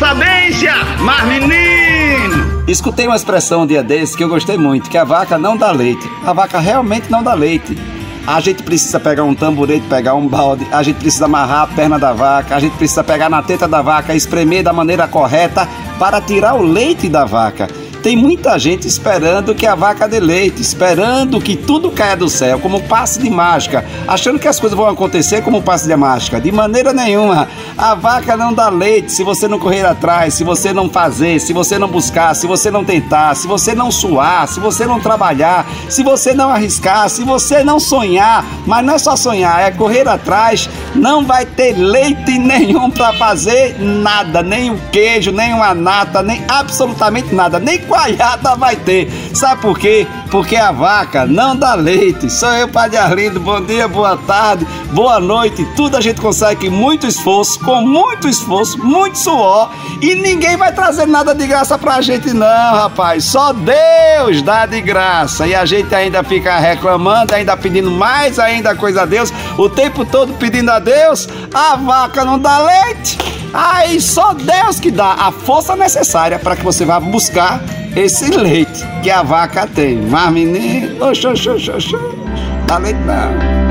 sabência, mas menino! Escutei uma expressão um dia desse que eu gostei muito, que a vaca não dá leite. A vaca realmente não dá leite. A gente precisa pegar um tamborete, pegar um balde, a gente precisa amarrar a perna da vaca, a gente precisa pegar na teta da vaca, espremer da maneira correta para tirar o leite da vaca. Tem muita gente esperando que a vaca dê leite, esperando que tudo caia do céu, como passe de mágica, achando que as coisas vão acontecer como passe de mágica. De maneira nenhuma. A vaca não dá leite se você não correr atrás, se você não fazer, se você não buscar, se você não tentar, se você não suar, se você não trabalhar, se você não arriscar, se você não sonhar. Mas não é só sonhar, é correr atrás. Não vai ter leite nenhum para fazer nada, nem o queijo, nem uma nata, nem absolutamente nada, nem coalhada vai ter. Sabe por quê? Porque a vaca não dá leite. Sou eu, Padre Arlindo. Bom dia, boa tarde, boa noite. Tudo a gente consegue com muito esforço, com muito esforço, muito suor. E ninguém vai trazer nada de graça pra gente, não, rapaz. Só Deus dá de graça. E a gente ainda fica reclamando, ainda pedindo mais ainda coisa a Deus, o tempo todo pedindo a Deus. A vaca não dá leite. Aí só Deus que dá a força necessária para que você vá buscar esse leite que a vaca tem. Mas menino, oxô, oxô, oxô, dá leite não.